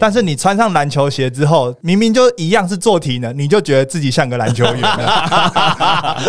但是你穿上篮球鞋之后，明明就一样是做体能，你就觉得自己像个篮球员了。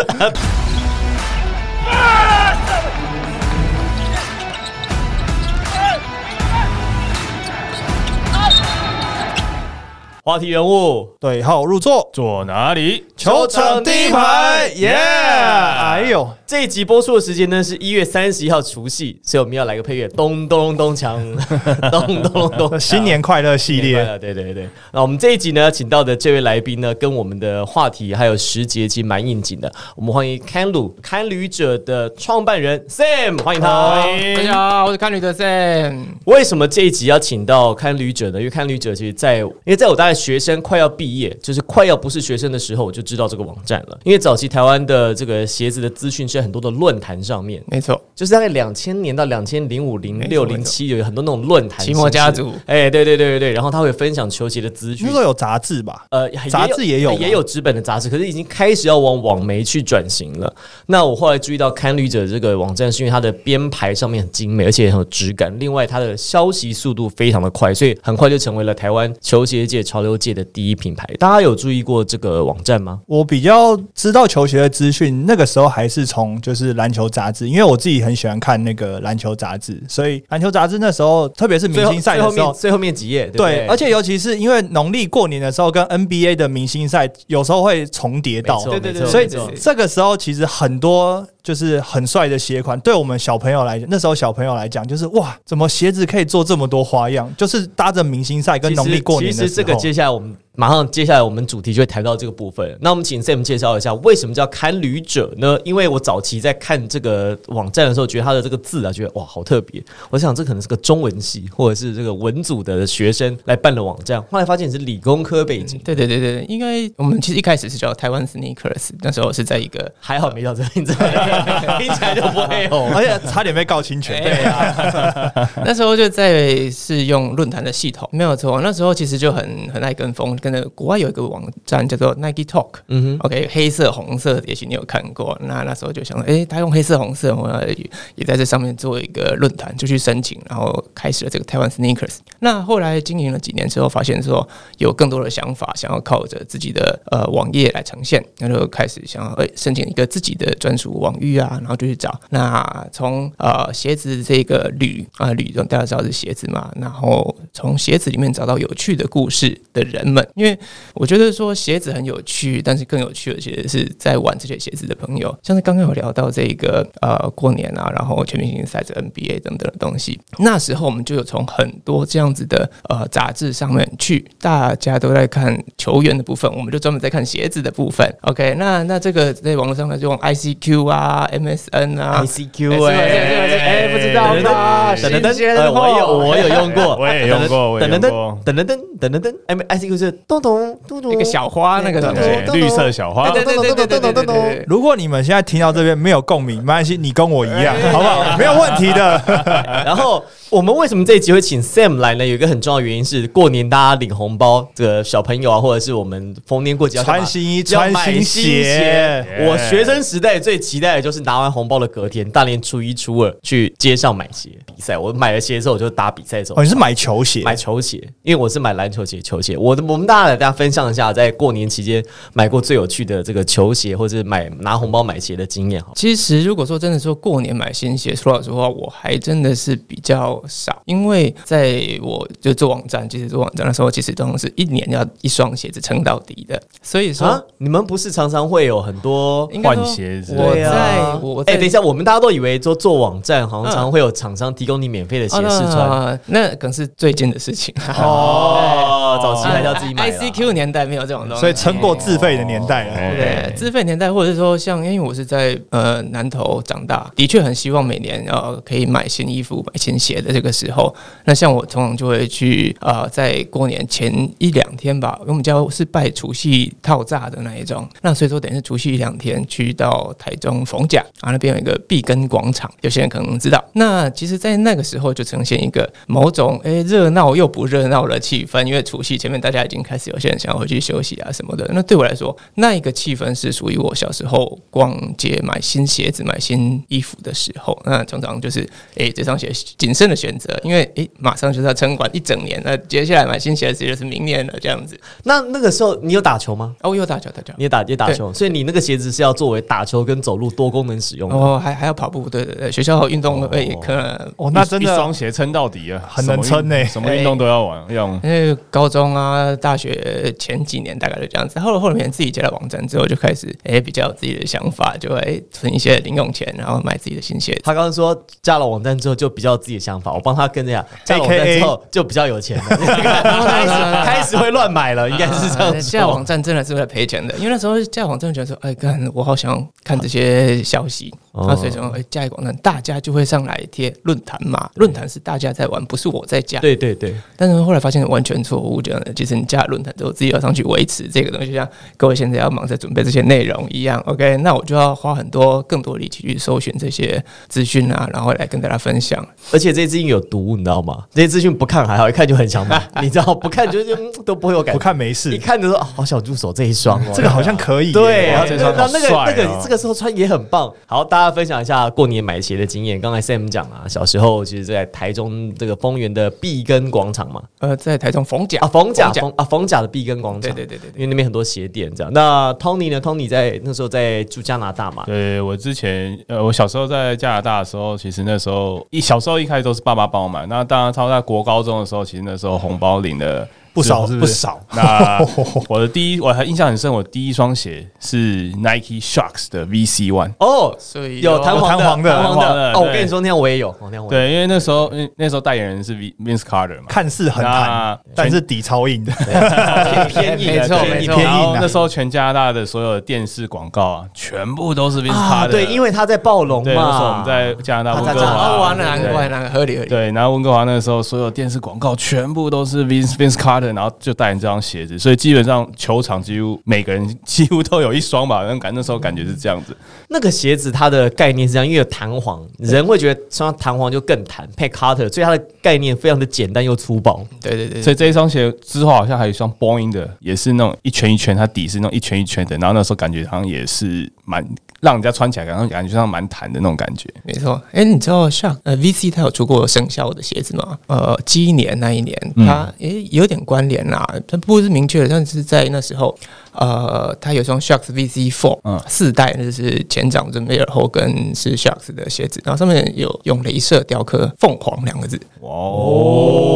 话题人物对号入座，坐哪里？球场第一排，耶！哎呦，这一集播出的时间呢是一月三十一号除夕，所以我们要来个配乐，咚咚咚锵，咚咚咚咚，新年快乐系列，对对对。那我们这一集呢，请到的这位来宾呢，跟我们的话题还有时节其实蛮应景的。我们欢迎看旅看旅者的创办人 Sam，欢迎他。大家好，我是看旅者 Sam。为什么这一集要请到看旅者呢？因为看旅者其实，在因为在我大概学生快要毕业，就是快要不是学生的时候，我就知道这个网站了。因为早期台湾的这个鞋子的资讯是很多的论坛上面，没错，就是大概两千年到两千零五、零六、零七，有很多那种论坛。奇摩家族，哎，对对对对对，然后他会分享球鞋的资讯。那时候有杂志吧？呃，杂志也有，也有纸本的杂志，可是已经开始要往网媒去转型了。那我后来注意到看旅者这个网站，是因为它的编排上面很精美，而且很有质感。另外，它的消息速度非常的快，所以很快就成为了台湾球鞋界、潮流界的第一品牌。大家有注意过这个网站吗？我比较知道球鞋的资讯，那个时候还是从就是篮球杂志，因为我自己很喜欢看那个篮球杂志，所以篮球杂志那时候，特别是明星赛的时候，最后面几页，对，而且尤其是因为农历过年的时候，跟 NBA 的明星赛有时候会重叠到，对对对，所以这个时候其实很多。就是很帅的鞋款，对我们小朋友来讲，那时候小朋友来讲，就是哇，怎么鞋子可以做这么多花样？就是搭着明星赛跟农历过年的时候。其实这个接下来我们马上接下来我们主题就会谈到这个部分。那我们请 Sam 介绍一下为什么叫看旅者呢？因为我早期在看这个网站的时候，觉得它的这个字啊，觉得哇好特别。我想这可能是个中文系或者是这个文组的学生来办的网站。后来发现是理工科背景。对对对对，应该我们其实一开始是叫台湾 Sneakers，那时候是在一个还好没叫这个名字。听起来就不会有，而且差点被告侵权。对啊，那时候就在是用论坛的系统，没有错。那时候其实就很很爱跟风，跟着国外有一个网站叫做 Nike Talk，嗯哼，OK，黑色红色，也许你有看过。那那时候就想，哎，他用黑色红色，我也在这上面做一个论坛，就去申请，然后开始了这个台湾 Sneakers。那后来经营了几年之后，发现说有更多的想法，想要靠着自己的呃网页来呈现，那就开始想要哎申请一个自己的专属网域啊。然后就去找，那从呃鞋子这个铝啊铝，大家知道是鞋子嘛，然后从鞋子里面找到有趣的故事的人们，因为我觉得说鞋子很有趣，但是更有趣的其实是在玩这些鞋子的朋友，像是刚刚有聊到这个呃过年啊，然后全明星赛、NBA 等等的东西，那时候我们就有从很多这样子的呃杂志上面去，大家都在看球员的部分，我们就专门在看鞋子的部分。OK，那那这个在网络上呢，就用 ICQ 啊。MSN 啊，ICQ 哎，哎，不知道吗？等等等，我有我 有用过，我也用过，等等等，等等等，等等等，哎，ICQ 是咚咚咚咚，那个小花那个东西，绿色小花，对对对对对对对。如果你们现在听到这边没有共鸣，没关系，你跟我一样，好不好？没有问题的。然后我们为什么这一集会请 Sam 来呢？有一个很重要的原因是，过年大家领红包，这个小朋友啊，或者是我们逢年过节要穿新衣、穿新鞋。我学生时代最期待的就是拿完红包的隔天，大年初一、初二去街上买鞋比赛。我买了鞋之后，我就打比赛走。哦，你是买球鞋？买球鞋，因为我是买篮球鞋、球鞋。我的，我们大家来大家分享一下，在过年期间买过最有趣的这个球鞋，或者买拿红包买鞋的经验。哈，其实如果说真的说过年买新鞋，说老实话，我还真的是比较少。因为在我就做网站，其实做网站的时候，其实都是一年要一双鞋子撑到底的。所以说，你们不是常常会有很多换鞋子？我在我哎，等一下，我们大家都以为做做网站，好像常常会有厂商提供你免费的鞋试穿，那可能是最近的事情。哦。早期还要自己买，ICQ 年代没有这种东西，所以撑过自费的年代了。对，自费年代，或者是说像，因为我是在呃南投长大，的确很希望每年呃可以买新衣服、买新鞋的这个时候，那像我通常就会去呃在过年前一两天吧，因为我们家是拜除夕套炸的那一种，那所以说等于是除夕一两天去到台中逢甲啊那边有一个碧根广场，有些人可能知道。那其实，在那个时候就呈现一个某种哎热闹又不热闹的气氛，因为除夕前面，大家已经开始有些人想要回去休息啊什么的。那对我来说，那一个气氛是属于我小时候逛街买新鞋子、买新衣服的时候。那常常就是，诶，这双鞋谨慎的选择，因为诶，马上就是要撑管一整年，那接下来买新鞋子就是明年了，这样子。那那个时候你有打球吗？哦，我有打球，打球，你也打也打球，所以你那个鞋子是要作为打球跟走路多功能使用的。哦，还还要跑步，对对对，学校运动会可能哦，那真一双鞋撑到底啊，很能撑欸什么运动都要玩用。因为高中啊、大学前几年大概就这样子，后来后面自己接了网站之后，就开始哎、比较有自己的想法，就会存一些零用钱，然后买自己的新鞋子。他刚刚说加了网站之后就比较有自己的想法，我帮他跟着讲，加了网站之后就比较有钱了，开始 开始会乱买了，应该是这样 加网说。站真的是会赔钱的，因为那时候加网站觉得说，哎，干，我好想看这些消息，哦那所以说，哎，加一个网站，大家就会上来贴论坛嘛，论坛是大家在玩，不是我在加。对对对，但是后来发现完全错误，这样的，其实你加了论坛之后，自己要上去维持这个东西，就像各位现在要忙着准备这些内容一样。OK，那我就要花很多更多力气去搜寻这些资讯啊，然后来跟大家分享。而且这些资讯有毒，你知道吗？这些资讯不看还好，一看就很想买，你知道不看就就嗯都不会有感觉不。看没事一，看就说、啊好想入手这一双哦，这个好像可以。对，然后那那个那个这个时候穿也很棒。好，大家分享一下过年买鞋的经验。刚才 Sam 讲啊，小时候其实在台中这个丰原的碧根广场嘛，呃，在台中逢甲啊逢甲甲逢啊逢甲的碧根广场，对对对因为那边很多鞋店这样。那 Tony 呢？Tony 在那时候在住加拿大嘛，对我之前呃，我小时候在加拿大的时候，其实那时候一小时候一开始都是爸爸帮我买。那当然，超在国高中的时候，其实那时候红包领的不少是不是不少。那 我的第一，我还印象很深，我第一双鞋是 Nike Sharks 的 VC One。哦，所以有弹簧的，弹簧的簧弹簧的的。哦，我跟你说，那天我也有，哦那天我也有。对，因为那时候，因为那时候代言人是 Vince Carter 嘛，看似很弹那，但是底超硬的。偏硬的，没错偏硬没错然后那时候全加拿大的所有的电视广告啊，全部都是 Vince 啊，Carter。对，因为他在暴龙嘛，那时候我们，在加拿大温哥华，了，难怪，难怪合理合理。对，然后温哥华那个时候所有电视广告全部都是 Vince Vince Carter，然后就代言这双鞋子，所以基本上球场几乎每个人几乎都有一双吧，那感那时候感觉是这样子。那个鞋子它的概念是这样，因为有弹簧，人会觉得穿弹簧就更弹，配 Carter，所以它的概念非常的简单又粗暴。对对对所以这一双鞋之后好像还有一双 Boeing 的，也是那种一圈一圈，它底是那种一圈一圈的，然后那时候感觉好像也是蛮让人家穿起来，感觉感觉上蛮弹的那种感觉。没错，哎、你知道像呃 VC 它有出过生肖的鞋子吗？呃，鸡年那一年，它诶、有点关联啦，它不是明确的，但是在那时候，呃，它有双 Sharks VC Four，嗯嗯，四代那就是前掌的梅尔后跟是 Sharks 的鞋子，然后上面有用镭射雕刻凤凰两个字，哇哦！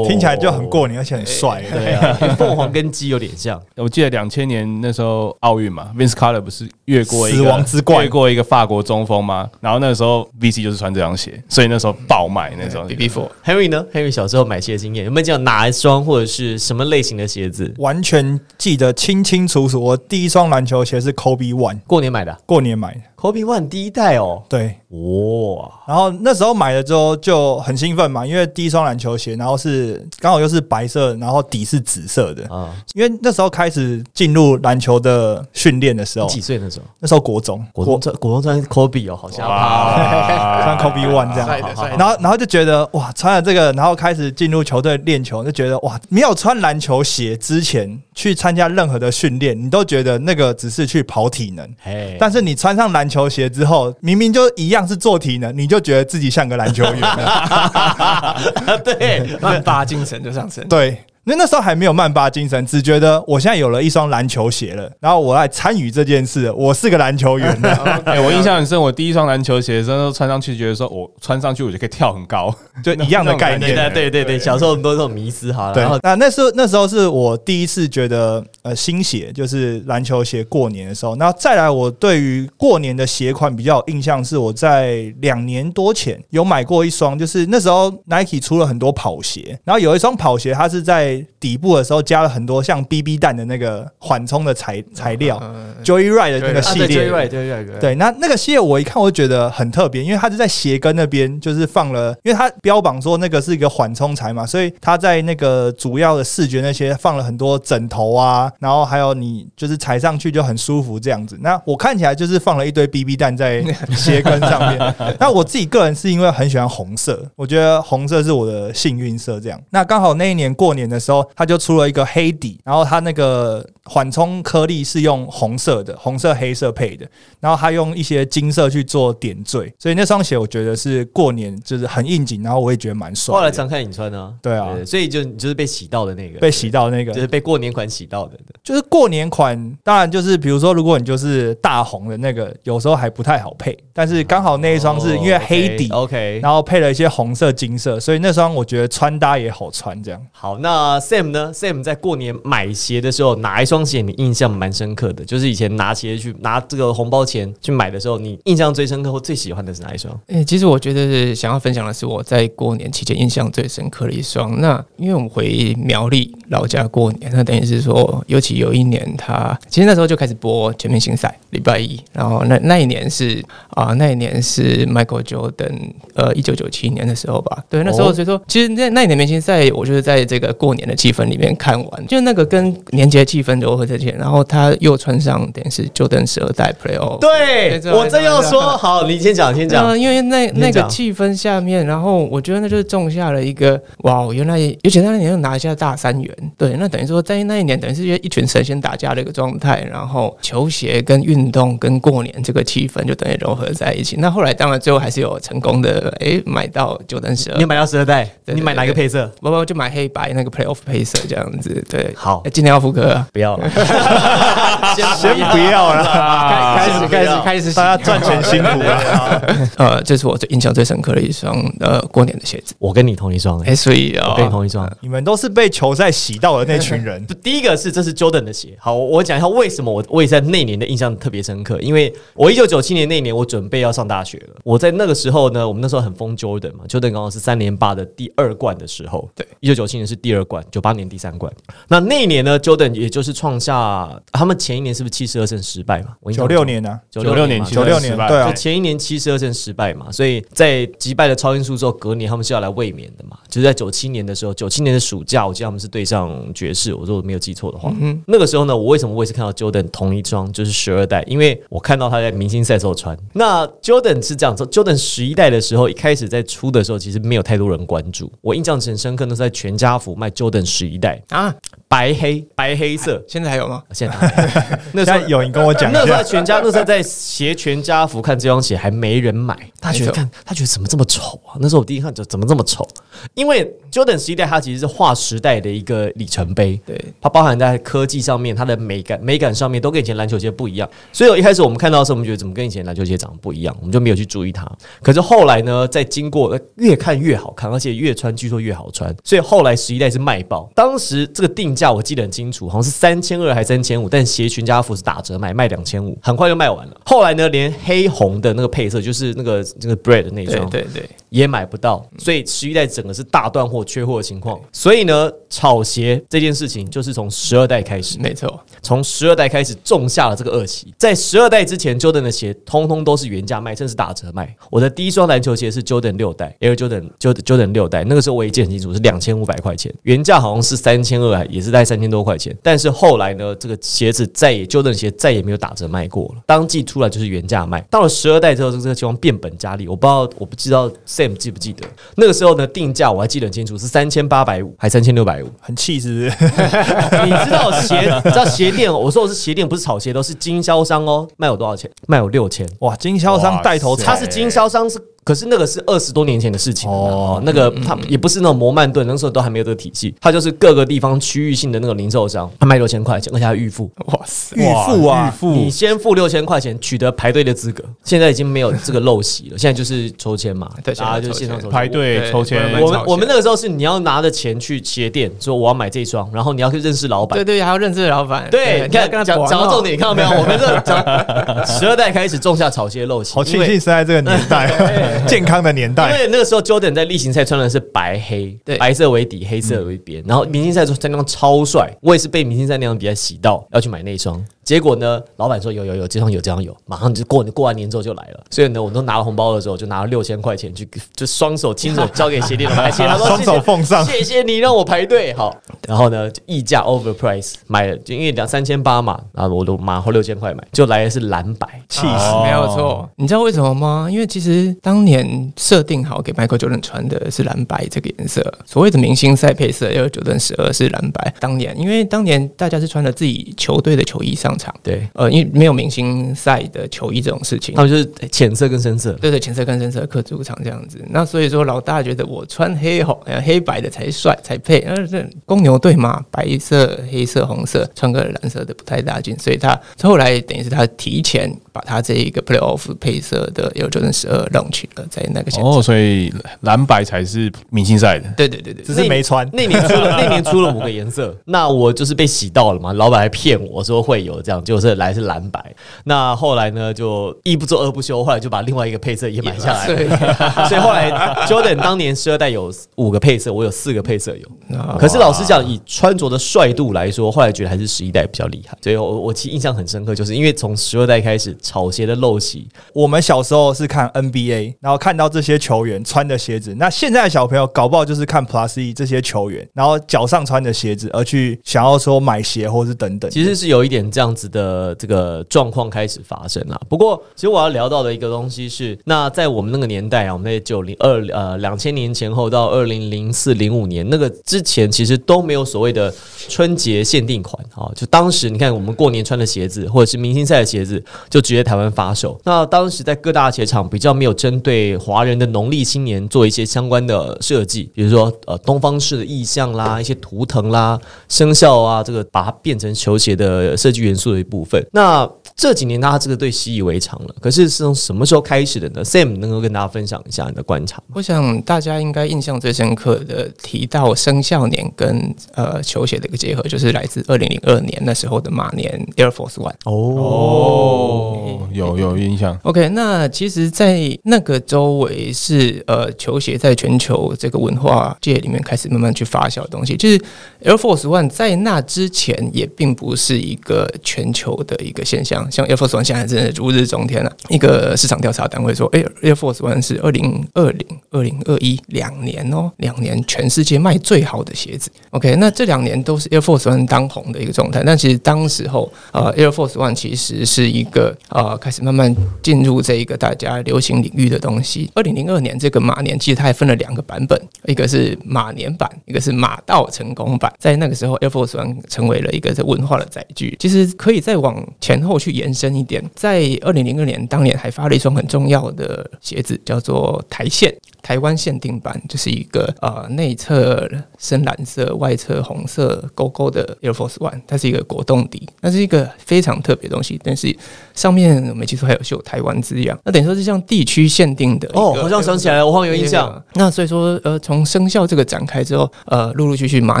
听起来就很过年，而且很帅。对啊，凤凰跟鸡有点像。我记得两千年那时候奥运嘛，Vince Carter 不是越过一个死亡之冠越过一个法国中锋吗？然后那时候 VC 就是穿这双鞋，所以那时候爆卖那时候 BB Four。Henry 呢？Henry 小时候买鞋的经验有没有讲哪一双或者是什么类型的鞋子？完全记得清清楚楚。我第一双篮球鞋是 Kobe One，过年买的啊过年买的。Kobe One 第一代哦，对，哇，然后那时候买了之后就很兴奋嘛，因为第一双篮球鞋，然后是刚好又是白色，然后底是紫色的。啊，因为那时候开始进入篮球的训练的时候，几岁那时候？那时候国中，国中穿国中穿 Kobe 哦，好像。穿 Kobe One 这样。然后，然后就觉得哇，穿了这个，然后开始进入球队练球，就觉得哇，没有穿篮球鞋之前去参加任何的训练，你都觉得那个只是去跑体能。哎，但是你穿上篮球鞋之后，明明就一样是做体能，你就觉得自己像个篮球员了。对，万八精神就上升。对，那那时候还没有曼巴精神，只觉得我现在有了一双篮球鞋了，然后我来参与这件事，我是个篮球员了。哎、我印象很深，我第一双篮球鞋的时候穿上去，觉得说我穿上去我就可以跳很高，就一样的概念。对对对对，小时候我们都这种迷思哈，对。然后，那那时候那时候是我第一次觉得呃新鞋就是篮球鞋过年的时候，然后再来我对于过年的鞋款比较有印象是我在两年多前有买过一双，就是那时候 Nike 出了很多跑鞋，然后有一双跑鞋它是在底部的时候加了很多像 BB 弹的那个缓冲的材材料，Joy Ride 的那个系列，，Joyride，对 Joyride，对，那那个系列我一看我就觉得很特别，因为它是在鞋跟那边就是放了，因为它标榜说那个是一个缓冲材嘛，所以它在那个主要的视觉那些放了很多枕头啊，然后还有你就是踩上去就很舒服这样子。那我看起来就是放了一堆 BB 弹在鞋跟上面。那我自己个人是因为很喜欢红色，我觉得红色是我的幸运色这样。那刚好那一年过年的时时候，它就出了一个黑底，然后它那个缓冲颗粒是用红色的，红色黑色配的，然后它用一些金色去做点缀，所以那双鞋我觉得是过年就是很应景，然后我也觉得蛮帅。后来常看你穿呢，对啊所以就你就是被洗到的那个，被洗到那个就是被过年款洗到的。就是过年款，当然就是比如说，如果你就是大红的那个，有时候还不太好配。但是刚好那一双是因为黑底，哦，OK，然后配了一些红色、金色，所以那双我觉得穿搭也好穿。这样好，那 Sam 呢？Sam 在过年买鞋的时候，哪一双鞋你印象蛮深刻的？就是以前拿鞋去拿这个红包钱去买的时候，你印象最深刻或最喜欢的是哪一双？诶、其实我觉得是想要分享的是我在过年期间印象最深刻的一双。那因为我们回苗栗老家过年，那等于是说，尤其有一年他其实那时候就开始播全明星赛，礼拜一，然后那那一年是啊、那一年是 Michael Jordan，呃，一九九七年的时候吧。对，那时候哦所以说，其实那那一年明星赛，我就是在这个过年的气氛里面看完，就那个跟年节气氛融合在一起，然后他又穿上等于是 Jordan 十二代 Playoff。对我正要说，好，你先讲，先讲嗯，。因为那那个气氛下面，然后我觉得那就是种下了一个哇，原来尤其那年又拿下大三元，对，那等于说在那一年等于是一群神仙打架的一个状态，然后球鞋跟运动跟过年这个气氛就等于融合在一起。那后来当然最后还是有成功的，诶，买到九等十二你，买到十二代，你买哪个配色？不不就买黑白那个 Playoff 配色这样子，对，好。诶今天要复刻啊，不要了，先不要了，开始开始开始大家赚钱辛苦了。呃，这是我最印象最深刻的一双呃过年的鞋子，我跟你同一双，哎，哎，所以啊我跟你同一双。你们都是被球赛洗到的那群人。第一个是这是 Jordan 的鞋，好，我我讲一下为什么我我也在那年的印象特别深刻，因为我一九九七年那年我准备要上大学了，我在那个时候呢，我们那时候很疯 Jordan 嘛，Jordan 刚好是三连霸的第二冠的时候，对，一九九七年是第二冠，九八年第三冠，那那一年呢，Jordan 也就是创下他们前一年是不是七十二胜失败嘛？九六年呢？九九六年嘛九六年对啊就前一年七十二胜失败嘛，所以在击败了超音速之后，隔年他们是要来卫冕的嘛。就是在九七年的时候，九七年的暑假，我记得他们是对上爵士，我如果没有记错的话，嗯那个时候呢，我为什么我也是看到 Jordan 同一双就是十二代，因为我看到他在明星赛时候穿。那 Jordan 是这样说，Jordan 十一代的时候，一开始在出的时候，其实没有太多人关注。我印象很深刻，那是在全家福卖 Jordan 十一代，啊，白黑白黑色。现在还有吗？现在那时候有人跟我讲那时候，全家，那时候在携 全家福看这双鞋还没人买，他觉得看他觉得怎么这么丑啊？那时候我第一看就怎么这么丑，因为 Jordan 十一代它其实是划时代的一个里程碑，对，它包含在科技上面，它的美感美感上面都跟以前篮球鞋不一样。所以我一开始我们看到的时候，我们觉得怎么跟以前篮球鞋长得不一样，我们就没有去注意它。可是后来呢，在经过呃越看越好看，而且越穿据说越好穿，所以后来十一代是卖爆。当时这个定价我记得很清楚，好像是三千二还三千五，但鞋全家福是打折买，卖两千五，很快就卖完了。后来呢，连黑红的那个配色，就是那个那个 bread 的那双，对对，也买不到，所以十一代整个是大断货、缺货的情况。所以呢，炒鞋这件事情就是从十二代开始，没错，从十二代开始种下了这个恶习。在十二代之前，Jordan 的鞋通通都是原价卖，甚至打折卖。我的第一双篮球鞋是 Jordan 六代，Air Jordan Jordan Jordan 六代，那个时候我也记很清楚，是两千五百块钱，原价好像是三千二，也是在三千多块钱。但是后来呢，这个鞋子再也 Jordan 鞋再也没有打折卖过了，当季出来就是原价卖。到了十二代之后，这个情况变本加厉。我不知道，我不知道 Sam 记不记得那个时候呢？定价我还记得很清楚，是三千八百五还三千六百五。很气是不是？你知道鞋，你知道鞋店？我说的是鞋店，不是炒鞋，都是经销商哦。卖我多少钱？卖我六千。哇，经销商带头他是经销商是。可是那个是二十多年前的事情哦哦，那个他也不是那种摩曼顿，那时候都还没有这个体系，他就是各个地方区域性的那个零售商，他卖六千块钱，而且还预付，哇塞，预付啊？预付。你先付六千块钱取得排队的资格，现在已经没有这个陋习了，现在就是抽签嘛，对大家就现在抽签线上抽签。排队抽签我，我们我们那个时候是你要拿着钱去鞋店说我要买这一双，然后你要去认识老板。对，对，还要认识老板，对，你看讲跟他讲讲到重点，看到没有？我们这讲 十二代开始种下草鞋陋习，好庆幸是在这个年代，健康的年代因。为那个时候 Jordan 在例行赛穿的是白黑，对白色为底，黑色为边，然后明星赛穿那双超帅，我也是被明星赛那场比赛洗到，要去买那双。结果呢，老板说有有有，这双有这双有，马上就过过完年之后就来了。所以呢，我都拿了红包的时候，就拿了六千块钱去，就双手亲手交给鞋店老板，谢他说双手奉上谢谢你让我排队好。然后呢，溢价 overprice 买了，就因为两三千八嘛，然后我都马后六千块买，就来的是蓝白，气死！哦没有错，你知道为什么吗？因为其实当年设定好给 Michael Jordan 穿的是蓝白这个颜色，所谓的明星赛配色因为 Jordan 十二是蓝白。当年因为当年大家是穿着自己球队的球衣上场，对，呃，因为没有明星赛的球衣这种事情他。们就是浅色跟深色。对对，浅色跟深色刻主场这样子，那所以说老大觉得我穿黑红呃黑白的才帅才配，呃这公牛队嘛，白色、黑色、红色，穿个蓝色的不太大劲，所以他后来等于是他提前把他这一个 Playoff 配色的 Air Jordan 十二 launch 了，在那个现场。哦，所以蓝白才是明星赛的。对对对对，只是没穿。那年出了那年出了五个颜色，那我就是被洗到了嘛。老板还骗我说会有这样，就是来是蓝白。那后来呢，就一不做二不休，后来就把另外一个配色也买下来了。对，所以后来 Jordan 当年十二代有五个配色，我有四个配色有。啊可是老实讲，以穿着的帅度来说，后来觉得还是十一代比较厉害。所以我我其实印象很深刻，就是因为从十二代开始，草鞋的陋习，我们小时候是看 NBA，然后看到这些球员穿的鞋子。那现在的小朋友搞不好就是看 Plus E 这些球员，然后脚上穿的鞋子，而去想要说买鞋或是等等。其实是有一点这样子的这个状况开始发生啊。不过，其实我要聊到的一个东西是，那在我们那个年代啊，我们在九零二呃两千年前后到二零零四零五年那个之前，其实都没有所谓的春节限定款啊。就当时你看，我们过年穿的鞋子，或者是明星赛的鞋子，就直接台湾发售。那当时在各大鞋厂比较没有针对华人的农历新年做一些相关的设计，比如说呃东方式的意象啦，一些图腾啦、生肖啊，这个把它变成球鞋的设计元素的一部分。那这几年大家这个对习以为常了，可是是从什么时候开始的呢？Sam 能够跟大家分享一下你的观察吗？我想大家应该印象最深刻的提到生肖年跟呃球鞋的一个结合，就是来自二零零二年那时候的马年 Air Force One。哦，有有印象。OK，那其实，在那个周围是呃球鞋在全球这个文化界里面开始慢慢去发酵的东西。就是 Air Force One 在那之前也并不是一个全球的一个现象，像 Air Force One 现在真的如日中天了、一个市场调查单位说，哎，Air Force One 是二零二零、二零二一两年哦，两年全世界卖最好的鞋子。OK，那这两年都是 Air Force One 当红的一个状态，但其实当时候呃 Air Force One 其实是一个呃开始慢慢进入这一个大家流行领域的东西。二零零二年这个马年，其实它还分了两个版本，一个是马年版，一个是马到成功版。在那个时候，Air Force One 成为了一个这文化的载具。其实可以再往前后去延伸一点，在二零零二年当年还发了一双很重要的鞋子，叫做台线。台湾限定版就是一个呃内侧深蓝色、外侧红色勾勾的 Air Force One，它是一个果冻底，那是一个非常特别的东西，但是上面我没记错还有绣台湾字样，那等于说是像地区限定的哦，好像想起来了，我好像有印象。。那所以说，呃，从生肖这个展开之后，呃，陆陆续续马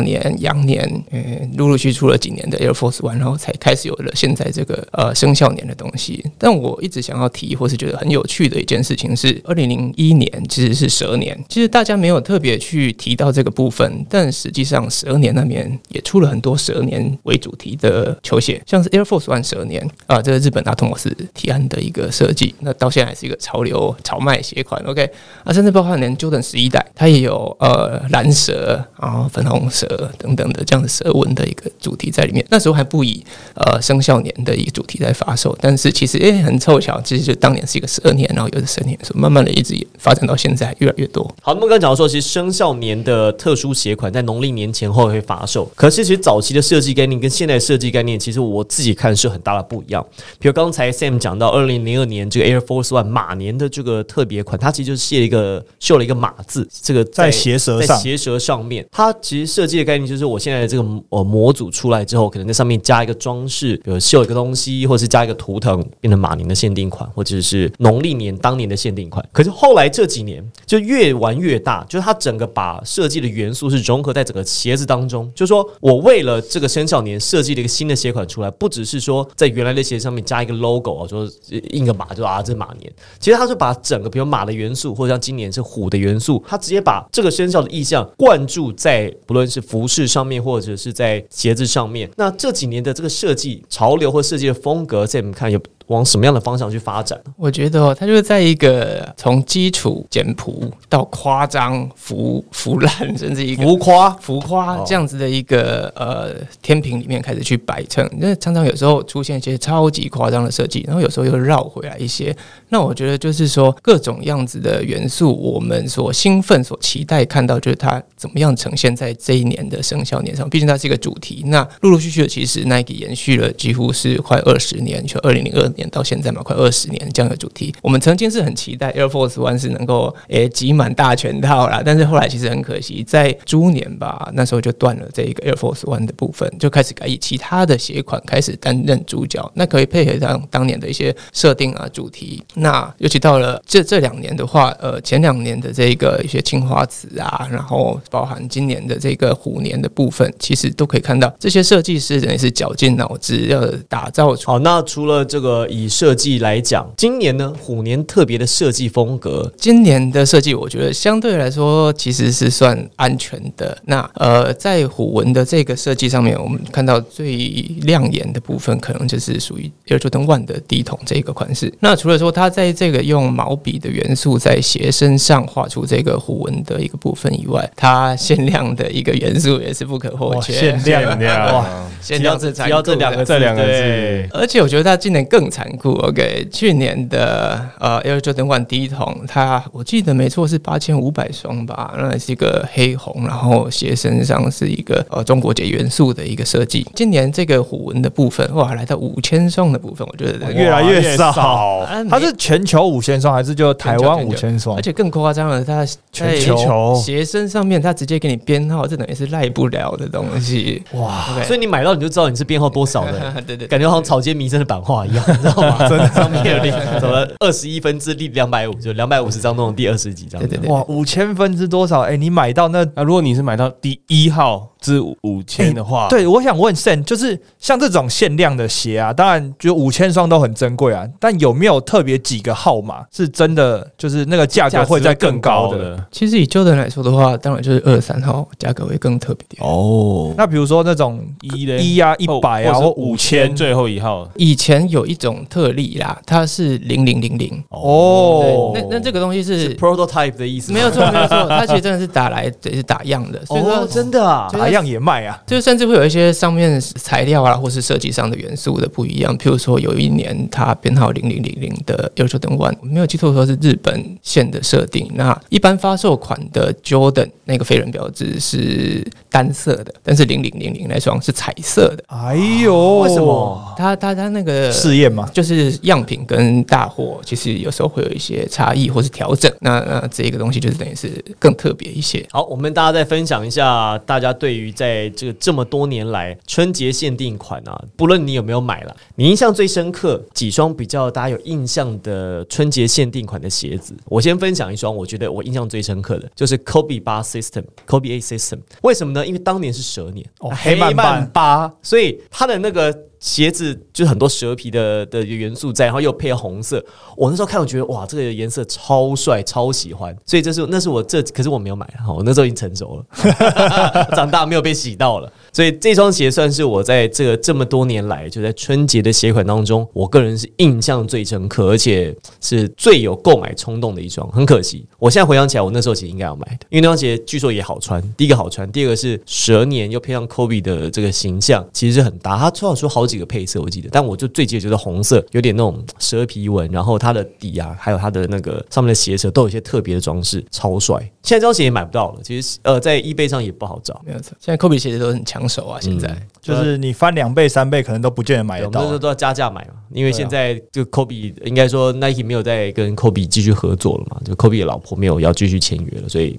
年、羊年，呃，陆陆续续出了几年的 Air Force One，然后才开始有了现在这个呃生肖年的东西。但我一直想要提，或是觉得很有趣的一件事情是，二零零一年其实是蛇年，其实大家没有特别去提到这个部分，但实际上蛇年那边也出了很多蛇年为主题的球鞋，像是 Air Force One 蛇年啊、这是日本大托马斯提案的一个设计，那到现在还是一个潮流潮卖鞋款，OK。啊，甚至包括连 Jordan 十一代，它也有呃蓝蛇，然后粉红蛇等等的这样的蛇纹的一个主题在里面。那时候还不以呃生肖年的一个主题在发售，但是其实诶、很凑巧，其实就当年是一个十二年，然后有的十二年，所以慢慢的一直发展到现在越来越多。好，那么刚刚讲到说，其实生肖年的特殊鞋款在农历年前后会发售，可是其实早期的设计概念跟现在设计概念，其实我自己看是很大的不一样。比如刚才 Sam 讲到二零零二年这个 Air Force One 马年的这个特别款，它其实就是写了一个绣了一个马字，这个在鞋舌上在鞋舌上面，它其实设计的概念就是我现在的这个呃模组出来之后，可能在上面加一个装饰，比如绣一个东西，或是加一个图腾，变成马年的限定款，或者是农历年当年的限定款。可是后来这几年就就越玩越大，就是它整个把设计的元素是融合在整个鞋子当中，就是说我为了这个生肖年设计了一个新的鞋款出来，不只是说在原来的鞋上面加一个 logo 啊，说印个马就啊这马年，其实它是把整个比如马的元素，或者像今年是虎的元素，它直接把这个生肖的意象灌注在不论是服饰上面，或者是在鞋子上面。那这几年的这个设计潮流或设计的风格，在我们看有往什么样的方向去发展？我觉得哦，它就是在一个从基础简朴到夸张、浮浮烂，甚至一个浮夸浮夸这样子的一个呃天平里面开始去摆称。那常常有时候出现一些超级夸张的设计，然后有时候又绕回来一些。那我觉得就是说各种样子的元素，我们所兴奋、所期待看到，就是它怎么样呈现在这一年的生肖年上。毕竟它是一个主题。那陆陆续续的，其实 Nike 延续了几乎是快二十年，就二零零二年到现在嘛，快二十年这样的主题。我们曾经是很期待 Air Force One 是能够诶挤满大全套啦，但是后来其实很可惜，在猪年吧，那时候就断了这一个 Air Force One 的部分，就开始改以其他的鞋款开始担任主角。那可以配合上当年的一些设定啊主题。那尤其到了这这两年的话，呃，前两年的这个一些青花瓷啊，然后包含今年的这个虎年的部分，其实都可以看到这些设计师等于是绞尽脑汁要打造出。好，那除了这个以设计来讲，今年呢虎年特别的设计风格，今年的设计，我觉得相对来说其实是算安全的。那呃，在虎纹的这个设计上面，我们看到最亮眼的部分，可能就是属于 Air Jordan One 的低筒这个款式。那除了说它在这个用毛笔的元素在鞋身上画出这个虎纹的一个部分以外，它限量的一个元素也是不可或缺。限量量哇！限量是只要这两个字这两个字而且我觉得它今年更残酷。OK，去年的呃 Air Jordan One 第一桶，它我记得没错是八千五百双吧，那是一个黑红，然后鞋身上是一个呃中国结元素的一个设计。今年这个虎纹的部分，哇，来到五千双的部分，我觉得越来越少啊它是全球五千双还是就台湾五千双而？且更夸张的，它全球鞋身上面，它直接给你编号，这等于是赖不了的东西。哇！所以你买到你就知道你是编号多少的。对对，感觉好像草间弥生的版画一样，你知道吗？真的，上面有什么二十一分之第两百五，就两百五十张那种第二十几张。对对对哇，五千分之多少？哎、你买到那那如果你是买到第一号至五千的话，对，我想问 Sen，就是像这种限量的鞋啊，当然就五千双都很珍贵啊，但有没有特别几个号码是真的，就是那个价格会在更高的？的其实以 Jordan 来说的话，当然就是二三号价格会更特别点。哦。那比如说那种一的一啊、一百啊或五千，最后一号以前有一种特例啦，它是零零零零，哦，那那这个东西是是 prototype 的意思吗，没有错没有错，它其实真的是打来也是打样的，所以哦说，真的啊，打样也卖啊，就甚至会有一些上面材料啊，或是设计上的元素的不一样。譬如说，有一年它编号零零零零的 Jordan One，我没有记错的话是日本线的设定。那一般发售款的 Jordan 那个飞人标志是单色的，但是零零零零那双是彩色的。哎呦，为什么？他他他那个试验嘛？就是样品跟大货，其实有时候会有一些差异或是调整。那那这个东西就是等于是更特别一些。好，我们大家再分享一下，大家对于在这个这么多年来春节限定款啊，不论你有没有买了，你印象最深刻几双比较大家有印象的春节限定款的鞋子。我先分享一双，我觉得我印象最深刻的就是 Kobe 八 System，Kobe A System。为什么呢？因为当年是蛇年，哦黑曼斑八，所以它的那个。鞋子就是很多蛇皮的的元素在，然后又配红色。我那时候看，我觉得哇，这个颜色超帅，超喜欢。所以这是那是我这，可是我没有买哈，我那时候已经成熟了，长大没有被洗到了。所以这双鞋算是我在这个这么多年来，就在春节的鞋款当中，我个人是印象最深刻，而且是最有购买冲动的一双。很可惜，我现在回想起来，我那时候其实应该要买的，因为那双鞋据说也好穿。第一个好穿，第二个是蛇年又配上 Kobe 的这个形象，其实是很搭。他最好说好几个配色，我记得，但我就最记得就是红色，有点那种蛇皮纹，然后它的底啊，还有它的那个上面的鞋舌都有一些特别的装饰，超帅。现在这双鞋也买不到了，其实呃，在 eBay 上也不好找。没有错，现在 Kobe 鞋子都很抢手啊，现在。就是你翻两倍、三倍，可能都不见得买，得到都要加价买嘛，因为现在就 Kobe 应该说 Nike 没有再跟 Kobe 继续合作了嘛，就 Kobe 的老婆没有要继续签约了，所以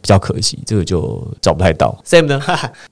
比较可惜，这个就找不太到。Sam 呢？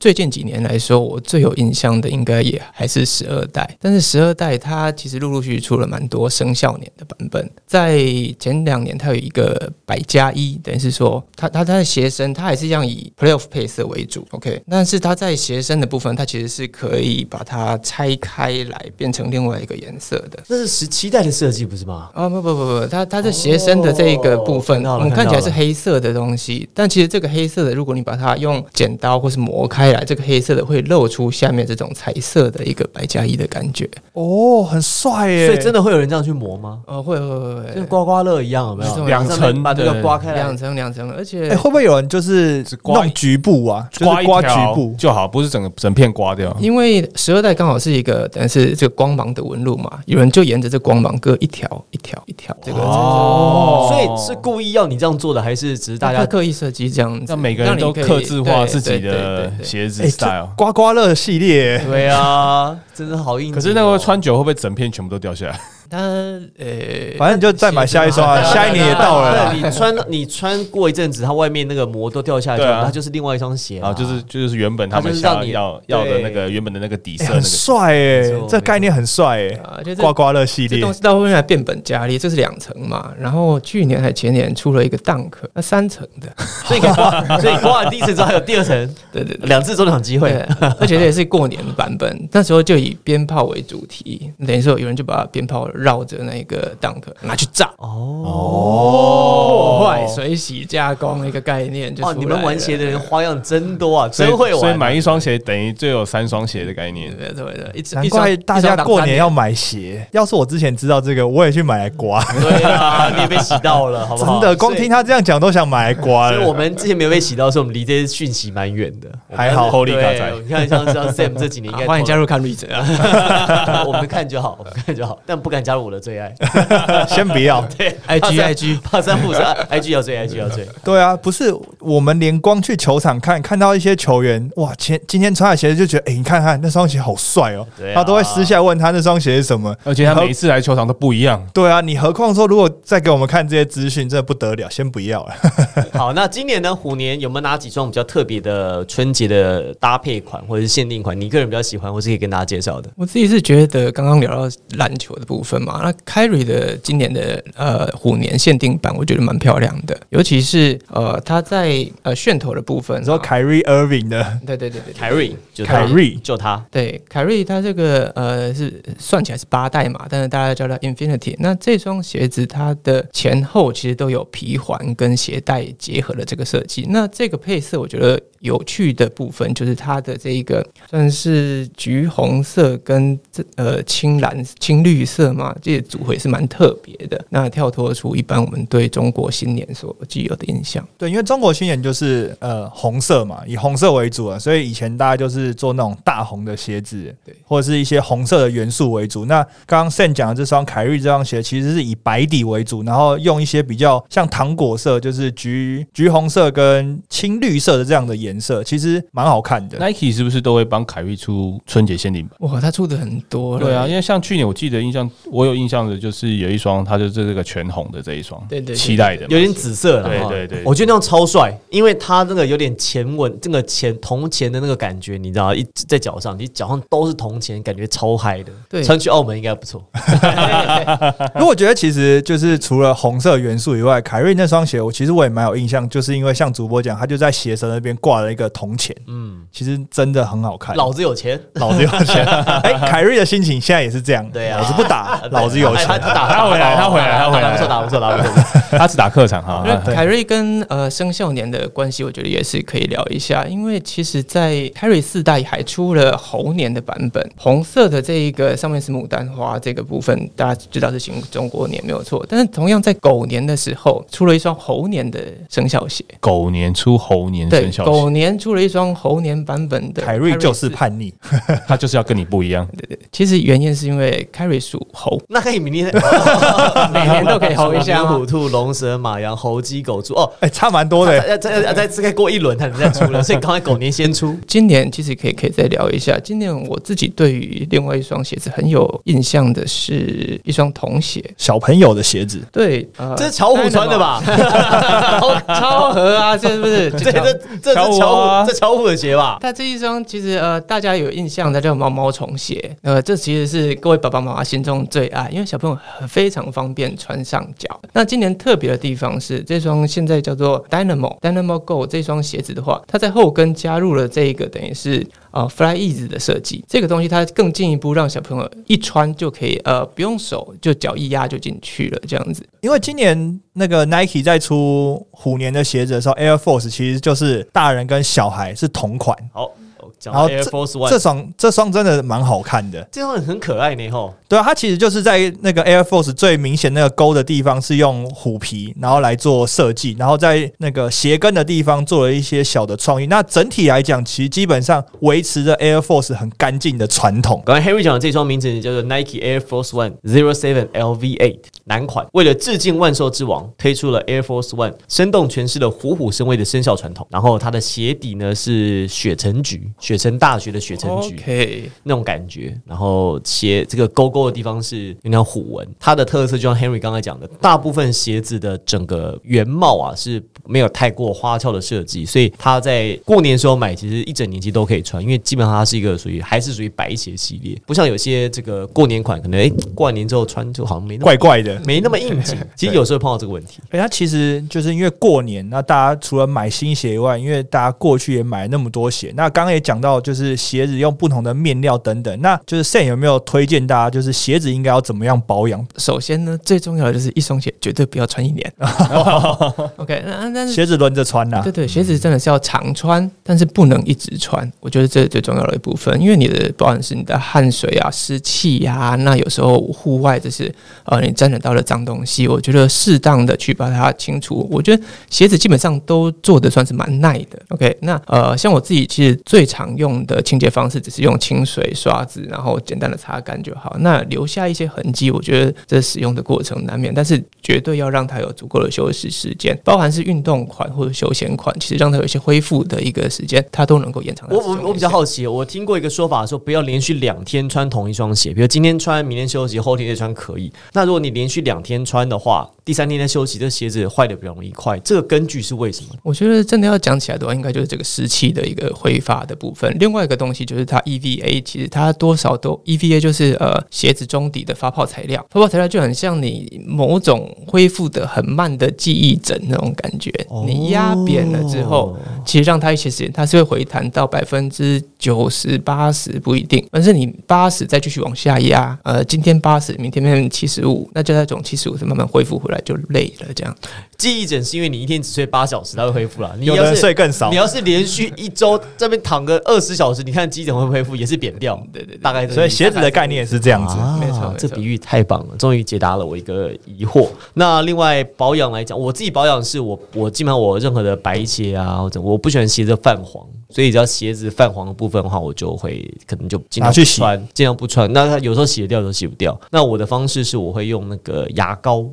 最近几年来说，我最有印象的应该也还是十二代，但是十二代它其实陆陆续续出了蛮多生肖年的版本。在前两年，它有一个百加一，等于是说它它它的鞋身，它还是一样以 Playoff 配色为主，OK，但是它在鞋身的部分，它其实是可以把它拆开来变成另外一个颜色。的。这是十七代的设计不是吗？啊不不不不，它它的鞋身的这一个部分，我们看起来是黑色的东西，但其实这个黑色的，如果你把它用剪刀或是磨开来，这个黑色的会露出下面这种彩色的一个白加一的感觉。哦，很帅耶！所以真的会有人这样去磨吗？呃，会会会跟会，刮刮乐一样，有没有？两层把这个刮开来两。层两层，而且哎、会不会有人就是只刮弄局部啊？就是刮一刮局部，就好，不是整个整片刮掉。因为十二代刚好是一个但是这个光芒的纹路嘛，有人就沿着这光芒割一条一条一条这个哦所以是故意要你这样做的，还是只是大大家家刻意设计这样子，让每个人都克制化自己的鞋子 style。刮刮乐系列，对啊，真的好硬。可是那个穿久会不会整片全部都掉下来？它呃，反正你就再买下一双啊，下一年也到了。对你穿你穿过一阵子，它外面那个膜都掉下来之后，对啊它就是另外一双鞋啊，啊，就是就是原本他们想要要的那个原本的那个底哎色那个。很帅哎这概念很帅哎，啊，就这刮刮乐系列这东西到后面还变本加厉，这是两层嘛，然后去年还前年出了一个 Dunk，那三层的，所以刮，所以刮完第一层之后还有第二层，对对对。两次中奖机会。，而且这也是过年的版本，那时候就以鞭炮为主题，等于说有人就把鞭炮绕着那个 Dunk 拿去炸，哦破坏水洗加工的一个概念就出哦，你们玩鞋的人花样真多啊，真会玩啊。所以买一双鞋等于就有三双鞋的概念。对对对，一难怪大家过年要买鞋。要是我之前知道这个，我也去买来刮。对啊，你也被洗到了，好不好？真的，光听他这样讲都想买来刮所以。所以我了。们之前没有被洗到，是我们离这些讯息蛮远的。还好 Holy 对卡仔你看像像 Sam 这几年应该欢迎加入看绿者啊 我们看就好，我们看就好，但不敢加入我的最爱。先不要。对，IG IG 怕三不三，IG 要追，IG 要追。对啊，不是我们连光去球场看，看到一些球员，哇，前今天穿的鞋子就觉得，哎、你看看那双鞋好帅哦、对啊他都会私下问他那双鞋是什么。而且他每一次来球场都不一样。对啊，你何况说如果再给我们看这些资讯，真的不得了，先不要了。好，那今年呢，虎年有没有哪几双比较特别的春节的搭配款或者是限定款？你个人比较喜欢，或是可以跟大家介绍的？我自己是觉得刚刚聊到篮球的部分嘛，那 Kyrie 的今年的呃虎年限定版，我觉得蛮漂亮的，尤其是呃他在呃楦头的部分说凯瑞 Irving 的？对对对对对。凯瑞，就他。凯瑞就他，对，凯瑞他这个呃是算起来是八代嘛，但是大家叫它 Infinity。那这双鞋子它的前后其实都有皮环跟鞋带结合的这个设计。那这个配色我觉得有趣的部分就是它的这一个算是橘红色跟这呃青蓝青绿色嘛，这些组合也是蛮特别的。那跳脱出一般我们对中国新年所具有的印象。对，因为中国新年就是呃红色嘛，以红色为主啊，所以以前大家就是做那种大红的鞋子，对或者是一些红色的元素为主。那刚刚 Sen 讲的这双凯瑞这双鞋，其实是以白底为主，然后用一些比较像糖果色，就是橘橘红色跟青绿色的这样的颜色，其实蛮好看的。Nike 是不是都会帮凯瑞出春节限定版？哇，他出的很多，对啊，因为像去年我记得印象，我有印象的就是有一双，它就是这个全红的这一双，对对对期待的，有点紫色了。哈对对对我觉得那种超帅，因为它那个有点前纹，这个前铜钱的那个感觉，你知道吗，一在脚上，你脚上都是铜钱，感觉超嗨的。对穿去澳门应该不错。因为我觉得其实就是除了红色元素以外，凯瑞那双鞋，我其实我也蛮有印象，就是因为像主播讲，他就在鞋舌那边挂了一个铜钱，嗯，其实真的很好看。老子有钱，老子有钱，哎，凯瑞的心情现在也是这样，对啊老子不打，老子有钱哎。他打他回来他回来他回来打不错，打不错，打不错。他只打客场哈因为。凯瑞跟呃生肖年的关系，我觉得也是可以聊一下。因为其实，在凯瑞四代还出了猴年的版本，红色的这一个上面是牡丹花这个部分，大家知道是新中国年没有错。但是同样在狗年的时候，出了一双猴年的生肖鞋。狗年出猴年对生，肖狗鞋，年出了一双猴年版本的凯瑞就是叛逆，他就是要跟你不一样。对对，其实原因是因为凯瑞属猴，那可以明年 每年都可以猴一下吗虎、兔、龙、蛇、马、羊、猴、鸡、狗、猪。哦，哎，差蛮多的。再再再再再过一轮才能再出了，所以刚才狗年先出。今年其实可以可以再聊一下。今年我自己对于另外一双鞋子很有印象的是一双童鞋，小朋友的鞋子，对，呃这是巧虎穿的？吧？超超合啊，这是不是？这巧这这巧虎啊虎，这巧虎的鞋吧？它这一双其实呃，大家有印象它叫毛毛虫鞋，呃，这其实是各位爸爸妈妈心中最爱，因为小朋友很非常方便穿上脚。那今年特别的地方是，这双现在叫做 Dynamo Dynamo Go 这双鞋子的话，它在后跟加入了这个等于是呃 Fly Ease 的设计。这个东西它更进一步让小朋友一穿就可以呃不用手就脚一压就进去了这样子。因为今年那个 Nike 在出虎年的鞋子的时候，Air Force 其实就是大人跟小孩是同款。好，讲然后 Air Force One 这双这双真的蛮好看的，这双很可爱呢吼。对啊，它其实就是在那个 Air Force 最明显那个勾的地方是用虎皮，然后来做设计，然后在那个鞋跟的地方做了一些小的创意。那整体来讲，其实基本上维持着 Air Force 很干净的传统。刚才 Harry 讲的这双名字叫做 Nike Air Force One Zero Seven LV Eight 男款，为了致敬万兽之王，推出了 Air Force One，生动诠释了虎虎生威的生肖传统。然后它的鞋底呢是雪城橘，雪城大学的雪城橘。OK，那种感觉，然后鞋这个勾多的地方是有点虎纹，它的特色就像 Henry 刚才讲的，大部分鞋子的整个原貌啊是没有太过花俏的设计，所以它在过年的时候买，其实一整年其实都可以穿，因为基本上它是一个属于还是属于白鞋系列，不像有些这个过年款可能诶、过完年之后穿就好像没那么怪怪的，没那么应景，其实有时候碰到这个问题。哎，它其实就是因为过年，那大家除了买新鞋以外，因为大家过去也买那么多鞋，那刚刚也讲到，就是鞋子用不同的面料等等，那就是 Sen 有没有推荐大家，就是鞋子应该要怎么样保养？首先呢，最重要的就是一双鞋绝对不要穿一年。OK，那但是鞋子轮着穿呐、对对，鞋子真的是要常穿，但是不能一直穿。我觉得这是最重要的一部分，因为你的不管是你的汗水啊、湿气呀，那有时候户外这是呃你沾染到了脏东西，我觉得适当的去把它清除。我觉得鞋子基本上都做的算是蛮耐的。OK，那呃像我自己其实最常用的清洁方式只是用清水刷子，然后简单的擦干就好。那留下一些痕迹，我觉得这使用的过程难免，但是绝对要让它有足够的休息时间，包含是运动款或者休闲款，其实让它有一些恢复的一个时间，它都能够延长我。我我比较好奇，我听过一个说法说，不要连续两天穿同一双鞋，比如今天穿，明天休息，后天再穿可以。那如果你连续两天穿的话，第三天再休息，这鞋子坏的比较容易快。这个根据是为什么？我觉得真的要讲起来的话，应该就是这个湿气的一个挥发的部分。另外一个东西就是它 EVA，其实它多少都 EVA 就是呃鞋子中底的发泡材料，发泡材料就很像你某种恢复的很慢的记忆枕那种感觉。你压扁了之后，其实让它一些时间，它是会回弹到百分之九十八十不一定，但是你八十再继续往下压，呃，今天八十，明天变成七十五，那就那种七十五是慢慢恢复回来就累了这样。记忆枕是因为你一天只睡八小时，它会恢复了。你有人要是睡更少你。要是连续一周这边躺个二十小时，你看记忆枕会不会恢复？也是扁掉。对对对大概所以鞋子的概念也是这样子。啊没错没错这比喻太棒了，终于解答了我一个疑惑。那另外保养来讲，我自己保养是我我基本上我任何的白鞋啊，或者我不喜欢鞋子泛黄，所以只要鞋子泛黄的部分的话，我就会可能就尽量拿去穿，尽量不穿。那它有时候洗得掉，有时候洗不掉。那我的方式是我会用那个牙膏，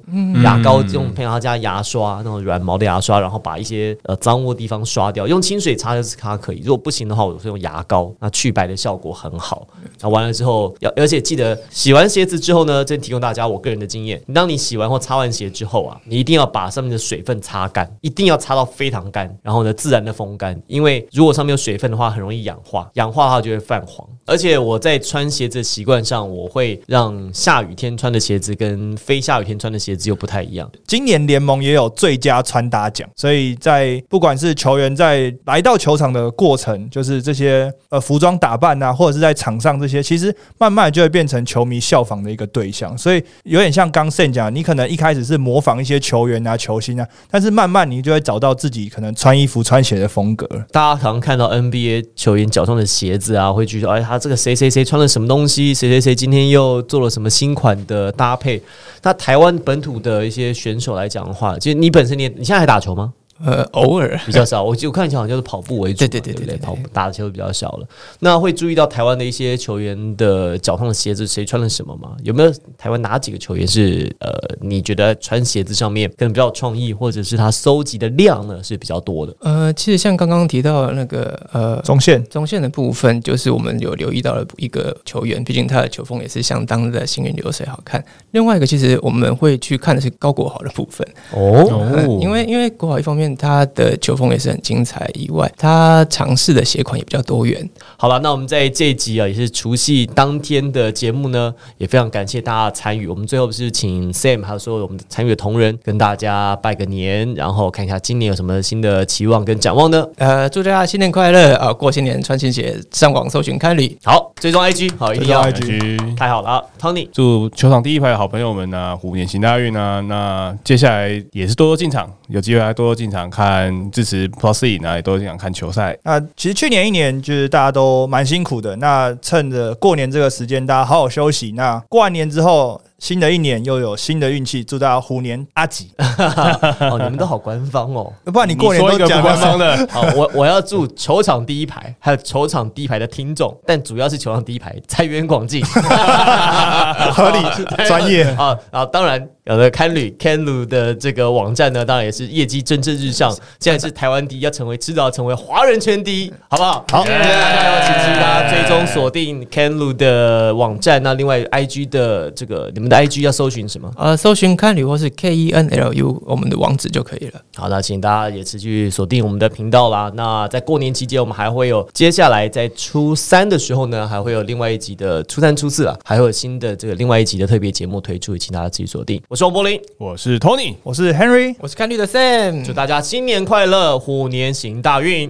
牙膏用配他家牙刷，那种软毛的牙刷，然后把一些呃脏污的地方刷掉，用清水擦就是它可以。如果不行的话，我是用牙膏，那去白的效果很好。那完了之后，要而且记得洗完鞋子之后呢，这提供大家我个人的经验，当你洗完或擦完鞋之后啊，你一定要把上面的水分擦干，一定要擦到非常干，然后呢自然的风干，因为如果上面有水分的话，很容易氧化，氧化的话就会泛黄。而且我在穿鞋子的习惯上，我会让下雨天穿的鞋子跟非下雨天穿的鞋子又不太一样。今年联盟也有最佳穿搭奖，所以在不管是球员在来到球场的过程，就是这些呃服装打扮啊，或者是在场上这些，其实慢慢就会变成球迷效仿的一个对象。所以有点像刚 Sen 讲，你可能一开始是模仿一些球员啊、球星啊，但是慢慢你就会找到自己可能穿衣服、穿鞋的风格。大家常看到 NBA 球员脚上的鞋子啊，会去说，哎，他这个谁谁谁穿了什么东西，谁谁谁今天又做了什么新款的搭配。那台湾本土的一些选手来讲的话，其实你本身你你现在还打球吗？呃，偶尔比较少，我就看起来好像就是跑步为主嘛，对对对不对对对跑步打的球比较少了。那会注意到台湾的一些球员的脚上的鞋子谁穿了什么吗？有没有台湾哪几个球员是呃，你觉得穿鞋子上面可能比较有创意，或者是他搜集的量呢是比较多的？呃，其实像刚刚提到的那个呃中线中线的部分，就是我们有留意到了一个球员，毕竟他的球风也是相当的行云流水好看。另外一个，其实我们会去看的是高国豪的部分，哦因为因为国豪一方面面他的球风也是很精彩以外，他尝试的鞋款也比较多元。好了，那我们在这一集啊，也是除夕当天的节目呢，也非常感谢大家参与。我们最后不是请 Sam 还有所有我们参与的同仁跟大家拜个年，然后看一下今年有什么新的期望跟展望呢？呃，祝大家新年快乐啊！过新年穿新鞋，上网搜寻开旅。好，追踪 IG，好，一定要 IG 太好了啊，Tony。祝球场第一排的好朋友们呢、虎年行大运啊！那接下来也是多多进场，有机会还多多进场看支持 Plus E，那也多多进场看球赛。那其实去年一年就是大家都蛮辛苦的，那趁着过年这个时间，大家好好休息。那过完年之后，新的一年又有新的运气，祝大家虎年阿吉。哦，你们都好官方哦。不然你过年都讲官方的，好，我我要祝球场第一排，还有球场第一排的听众，但主要是球场第一排财源广进，合理专业。啊啊！当然，有的看旅 Canlu 的这个网站呢，当然也是业绩蒸蒸日上，现在是台湾第一，要成为迟早要成为华人圈第一，好不好？好大家要请请大家追踪锁定 Canlu 的网站。那另外 IG 的这个你们的 IG 要搜寻什么？呃，搜寻看旅或是 K E N L U 我们的网址就可以了。好，那请大家也持续锁定我们的频道啦。那在过年期间，我们还会有接下来在初三的时候呢，还会有另外一集的初三、初四啊，还会有新的这个另外一集的特别节目推出，请大家自己锁定。我是王柏林，我是 Tony。我是 Henry。我是看绿的 Sam，祝大家新年快乐，虎年行大运。